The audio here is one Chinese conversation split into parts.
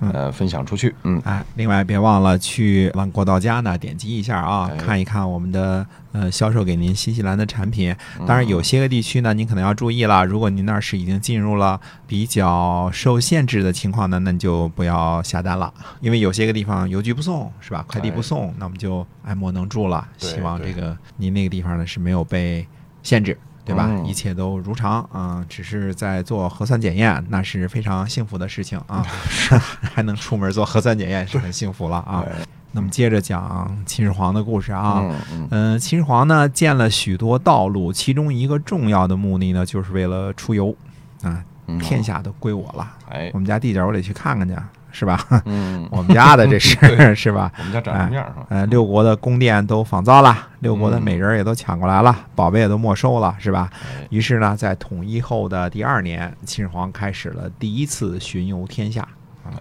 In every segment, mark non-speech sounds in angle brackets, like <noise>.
呃，分享出去，嗯，哎，另外别忘了去万国到家呢，点击一下啊，哎看一看我们的呃销售给您新西兰的产品。当然，有些个地区呢，您可能要注意了，如果您那儿是已经进入了比较受限制的情况呢，那你就不要下单了，因为有些个地方邮局不送，是吧？快递不送，那我们就爱莫能助了。希望这个您那个地方呢是没有被限制。对吧？嗯一切都如常啊、只是在做核酸检验，那是非常幸福的事情啊。<laughs> <laughs> 还能出门做核酸检验是很幸福了啊。那么接着讲秦始皇的故事啊。嗯秦始皇呢建了许多道路，其中一个重要的目的呢，就是为了出游啊。嗯，天下都归我了，哎我，们家地界儿我得去看看去，是吧？嗯，<laughs> 我们家的这是 <laughs> 是吧？我们家长什么样是吧？呃，六国的宫殿都仿造了，六国的嗯美人儿也都抢过来了，宝贝也都没收了，是吧？哎于是呢，在统一后的第二年，秦始皇开始了第一次巡游天下。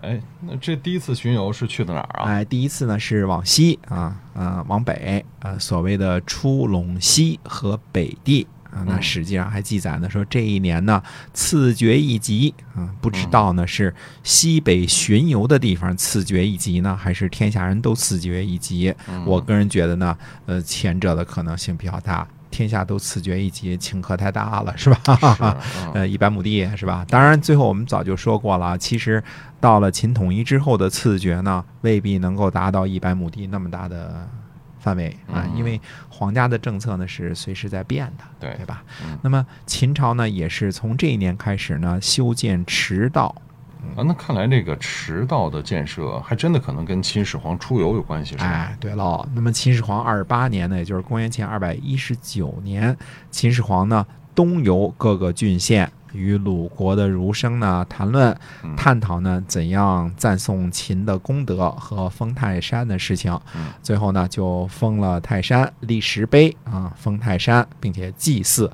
哎，那这第一次巡游是去的哪儿啊？哎，第一次呢是往西啊，呃，往北，呃，所谓的出陇西和北地啊。那嗯实际上还记载呢，说这一年呢赐爵一级啊，不知道呢是西北巡游的地方赐爵一级呢，还是天下人都赐爵一级？嗯我个人觉得呢，呃，前者的可能性比较大。天下都赐爵一级，请客太大了，是吧？<laughs> 呃，一百亩地是吧？当然，最后我们早就说过了，其实到了秦统一之后的赐爵呢，未必能够达到一百亩地那么大的范围啊，嗯因为皇家的政策呢是随时在变的，对对吧？嗯那么秦朝呢，也是从这一年开始呢，修建驰道，啊，那看来这个驰道的建设还真的可能跟秦始皇出游有关系，是吧？哎，对喽。那么秦始皇二十八年呢，也就是公元前二百一十九年，秦始皇呢东游各个郡县，与鲁国的儒生呢谈论，嗯探讨呢怎样赞颂秦的功德和封泰山的事情。嗯最后呢就封了泰山，立石碑啊，封泰山，并且祭祀。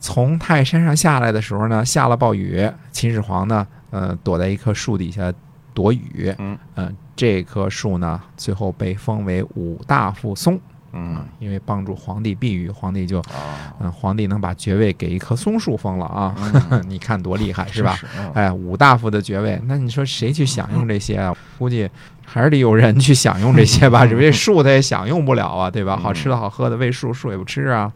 从泰山上下来的时候呢，下了暴雨，秦始皇呢，呃，躲在一棵树底下躲雨。嗯呃，这棵树呢，最后被封为五大夫松，嗯因为帮助皇帝避雨，皇帝就，啊，嗯、皇帝能把爵位给一棵松树封了啊，嗯 <laughs> 你看多厉害是吧？哎，五大夫的爵位，那你说谁去享用这些啊？估计还是得有人去享用这些吧，因为树它也享用不了啊，对吧？好吃的好喝的喂树，树也不吃啊。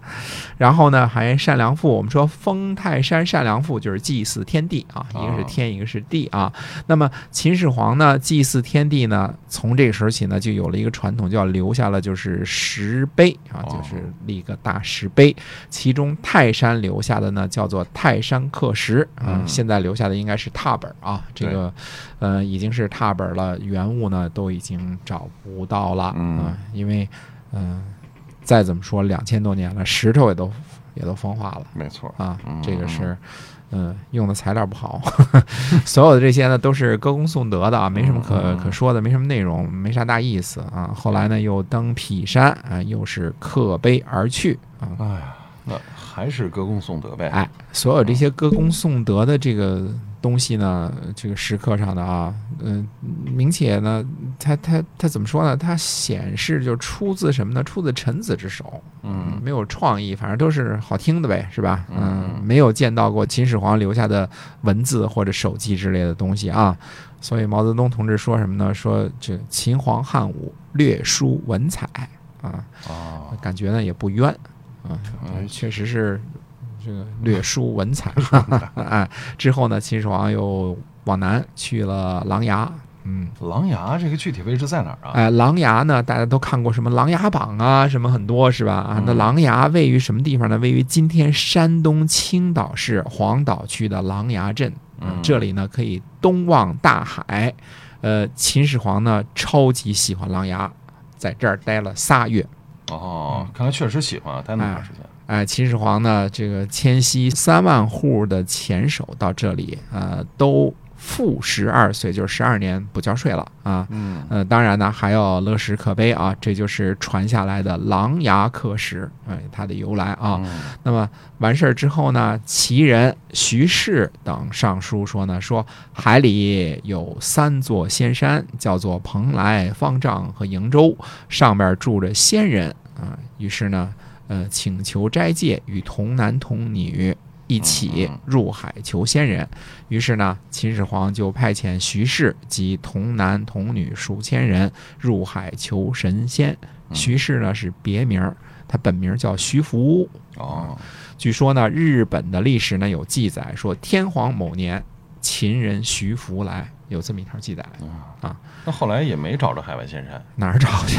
然后呢，还善良父，我们说封泰山善良父就是祭祀天地啊，一个是哦天，一个是地啊。那么秦始皇呢，祭祀天地呢，从这个时候起呢，就有了一个传统，叫留下了就是石碑啊，哦就是立一个大石碑。其中泰山留下的呢，叫做泰山刻石啊、嗯现在留下的应该是拓本啊，这个呃已经是拓本了，原物呢都已经找不到了啊、嗯因为嗯、再怎么说两千多年了，石头也都也都风化了。没错，啊嗯，这个是，嗯，用的材料不好，<laughs> 所有的这些呢都是歌功颂德的啊，没什么可嗯可说的，没什么内容，没啥大意思啊。后来呢又登匹山啊，又是刻碑而去啊，哎呀，那还是歌功颂德呗。哎，所有这些歌功颂德的这个东西呢，这个石刻上的啊，嗯、明且呢，它它它怎么说呢？它显示就出自什么呢？出自臣子之手，嗯没有创意，反正都是好听的呗，是吧？嗯嗯，没有见到过秦始皇留下的文字或者手记之类的东西啊。所以毛泽东同志说什么呢？说这秦皇汉武略输文采啊，啊，感觉呢也不冤啊，嗯确实是这个略输文采。<laughs> 哎，之后呢，秦始皇又往南去了琅琊。嗯，琅琊这个具体位置在哪儿啊？哎，琅琊呢，大家都看过什么《琅琊榜》啊，什么很多是吧？啊，那嗯琅琊位于什么地方呢？位于今天山东青岛市黄岛区的琅琊镇。嗯这里呢可以东望大海。呃，秦始皇呢超级喜欢琅琊，在这儿待了仨月。哦，看来确实喜欢啊，待那么长时间。哎，秦始皇呢，这个迁徙三万户的前手到这里，呃，都负十二岁，就是十二年不交税了啊。嗯呃，当然呢，还有乐石可悲啊，这就是传下来的琅琊刻石，哎，它的由来啊。嗯那么完事儿之后呢，齐人徐氏等上书说呢，说海里有三座仙山，叫做蓬莱、方丈和瀛洲，上面住着仙人啊。于是呢，呃，请求斋戒，与童男童女一起嗯入海求仙人。于是呢，秦始皇就派遣徐氏及童男童女数千人入海求神仙。徐氏呢是别名儿，他本名叫徐福。哦，据说呢，日本的历史呢有记载说，天皇某年，秦人徐福来，有这么一条记载啊。那后来也没找着海外仙山。哪儿找去？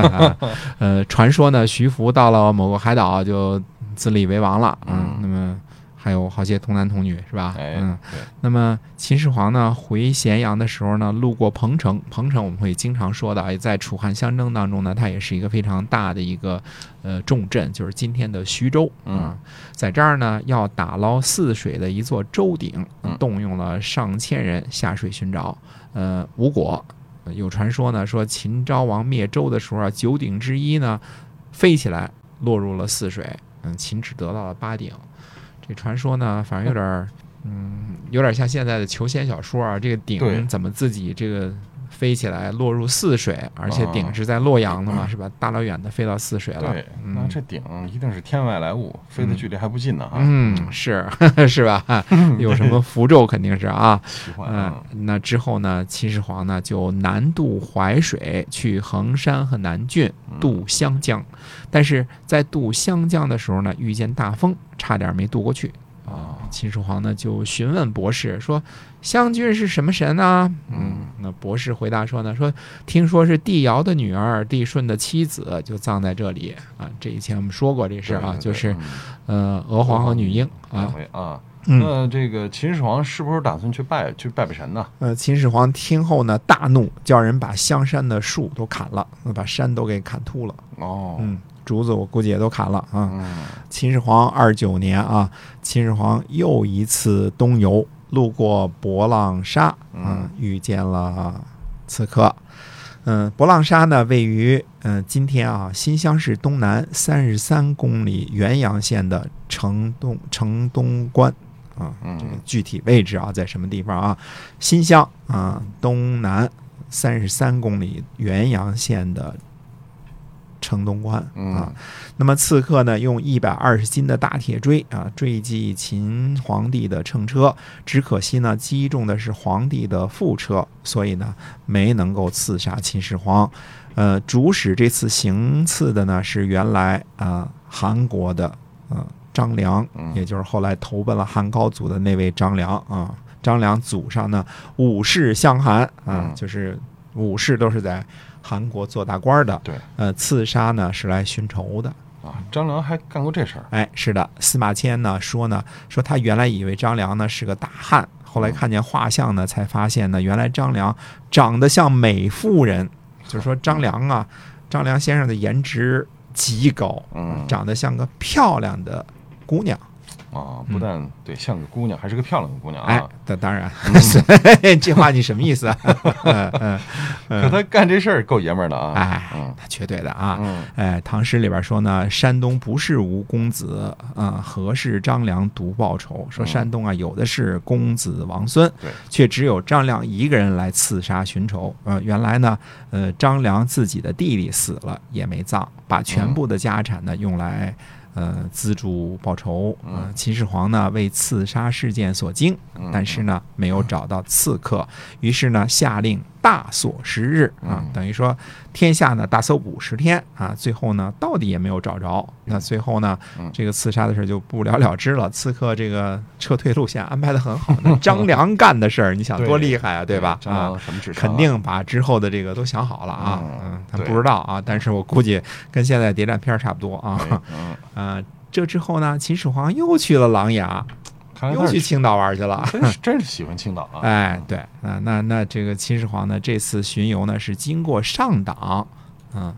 <laughs> 呃，传说呢，徐福到了某个海岛就自立为王了。嗯嗯，那么还有好些童男童女，是吧？哎，嗯，那么秦始皇呢回咸阳的时候呢，路过彭城，彭城我们会经常说的，哎，在楚汉相争当中呢，它也是一个非常大的一个呃重镇，就是今天的徐州嗯啊，在这儿呢要打捞泗水的一座舟鼎嗯，动用了上千人下水寻找，呃，无果。呃有传说呢，说秦昭王灭周的时候啊，九鼎之一呢飞起来落入了泗水，嗯，秦只得到了八鼎。这传说呢，反正有点儿，嗯，有点像现在的求仙小说啊。这个对鼎怎么自己这个飞起来落入泗水，而且鼎是在洛阳的嘛，是吧？大老远的飞到泗水了。对，嗯那这鼎一定是天外来物，飞的距离还不近呢啊。嗯，是 <laughs> 是吧？<laughs> 有什么符咒肯定是啊。嗯啊，，那之后呢，秦始皇呢就南渡淮水，去衡山和南郡渡湘江，但是在渡湘江的时候呢，遇见大风，差点没渡过去。啊，秦始皇呢就询问博士说：“湘君是什么神呢？”嗯，那博士回答说呢：“说听说是帝尧的女儿，帝舜的妻子，就葬在这里啊。这以前我们说过这事啊，就是嗯呃娥皇和女婴两啊。啊。嗯，那这个秦始皇是不是打算去拜去拜拜神呢？呃，秦始皇听后呢大怒，叫人把香山的树都砍了，把山都给砍秃了。哦，嗯，竹子我估计也都砍了啊。嗯秦始皇二九年啊，秦始皇又一次东游，路过博浪沙，嗯遇见了刺客。嗯，博浪沙呢，位于嗯今天啊新乡市东南三十三公里原阳县的城东城东关啊，嗯这个具体位置啊在什么地方啊？新乡啊东南三十三公里原阳县的城东关啊。嗯那么刺客呢，用一百二十斤的大铁锥啊坠击秦皇帝的乘车，只可惜呢击中的是皇帝的副车，所以呢没能够刺杀秦始皇。呃，主使这次行刺的呢是原来啊、韩国的呃张良，嗯也就是后来投奔了汉高祖的那位张良啊。张良祖上呢武士相韩啊嗯，就是武士都是在韩国做大官的。对呃，刺杀呢是来寻仇的。啊，张良还干过这事儿。哎，是的，司马迁呢说呢，说他原来以为张良呢是个大汉，后来看见画像呢，才发现呢，原来张良长得像美妇人，就是说张良啊，张良先生的颜值极高，嗯长得像个漂亮的姑娘。啊，不但对像个姑娘，还是个漂亮的姑娘啊。，那当然，<laughs> 这话你什么意思啊？<laughs> 嗯嗯可他干这事儿够爷们儿的啊。哎嗯，那绝对的啊。嗯哎，唐诗里边说呢，山东不是无公子啊，何事张良独报仇？说嗯山东啊，有的是公子王孙，对，却只有张良一个人来刺杀寻仇。呃，原来呢，呃，张良自己的弟弟死了也没葬，把全部的家产呢用来。呃，资助报仇。呃嗯，秦始皇呢为刺杀事件所惊，嗯但是呢没有找到刺客，于是呢下令大锁十日啊嗯，等于说天下呢大搜捕十天啊，最后呢到底也没有找着。那最后呢嗯，这个刺杀的事就不了了之了。刺客这个撤退路线安排的很好，那 <laughs> 张良干的事儿，你想多厉害啊，对吧？啊？肯定把之后的这个都想好了啊。嗯不知道啊，但是我估计跟现在谍战片儿差不多啊。哎 <laughs> 嗯，呃，这之后呢，秦始皇又去了琅琊，又去青岛玩去了。真是真是喜欢青岛啊。<laughs> 哎，对啊，那那这个秦始皇呢，这次巡游呢是经过上党，嗯，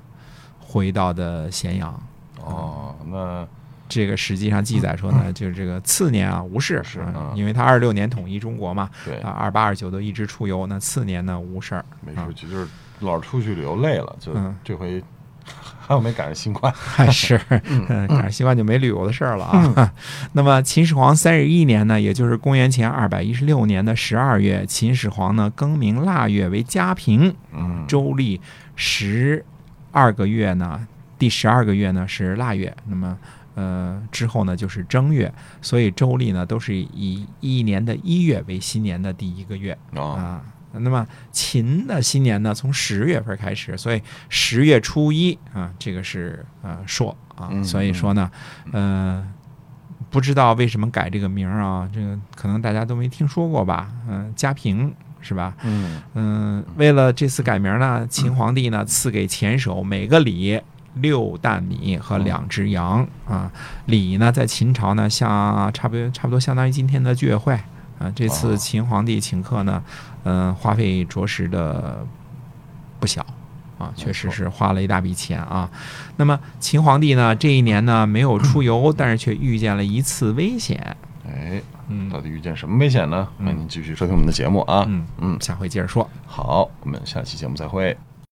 回到的咸阳。哦，那这个实际上记载说呢，就是这个次年啊无事，是因为他二六年统一中国嘛，对啊，二八二九都一直出游，那次年呢无事没出去，就是老出去旅游累了，就嗯这回 <laughs> 还有没赶上新冠？还 <laughs> 是，嗯，赶上新冠就没旅游的事儿了啊。<laughs> 那么秦始皇三十一年呢，也就是公元前二百一十六年的十二月，秦始皇呢更名腊月为嘉平，嗯，周历十二个月呢，第十二个月呢是腊月，那么呃之后呢就是正月，所以周历呢都是以一年的一月为新年的第一个月啊，啊。那么秦的新年呢，从十月份开始，所以十月初一啊，这个是呃朔啊，嗯所以说呢，呃，不知道为什么改这个名儿啊，这个可能大家都没听说过吧？嗯、嘉平是吧？嗯嗯，为了这次改名呢，秦皇帝呢赐给前手每个里六担米和两只羊啊。礼呢，在秦朝呢，像差不多差不多相当于今天的居委会啊。这次哦秦皇帝请客呢，嗯、花费着实的不小。啊，确实是花了一大笔钱啊。那么秦皇帝呢，这一年呢没有出游，但是却遇见了一次危险。哎，嗯到底遇见什么危险呢？嗯欢迎您继续收听我们的节目啊。嗯嗯，下回接着说。好，我们下期节目再会。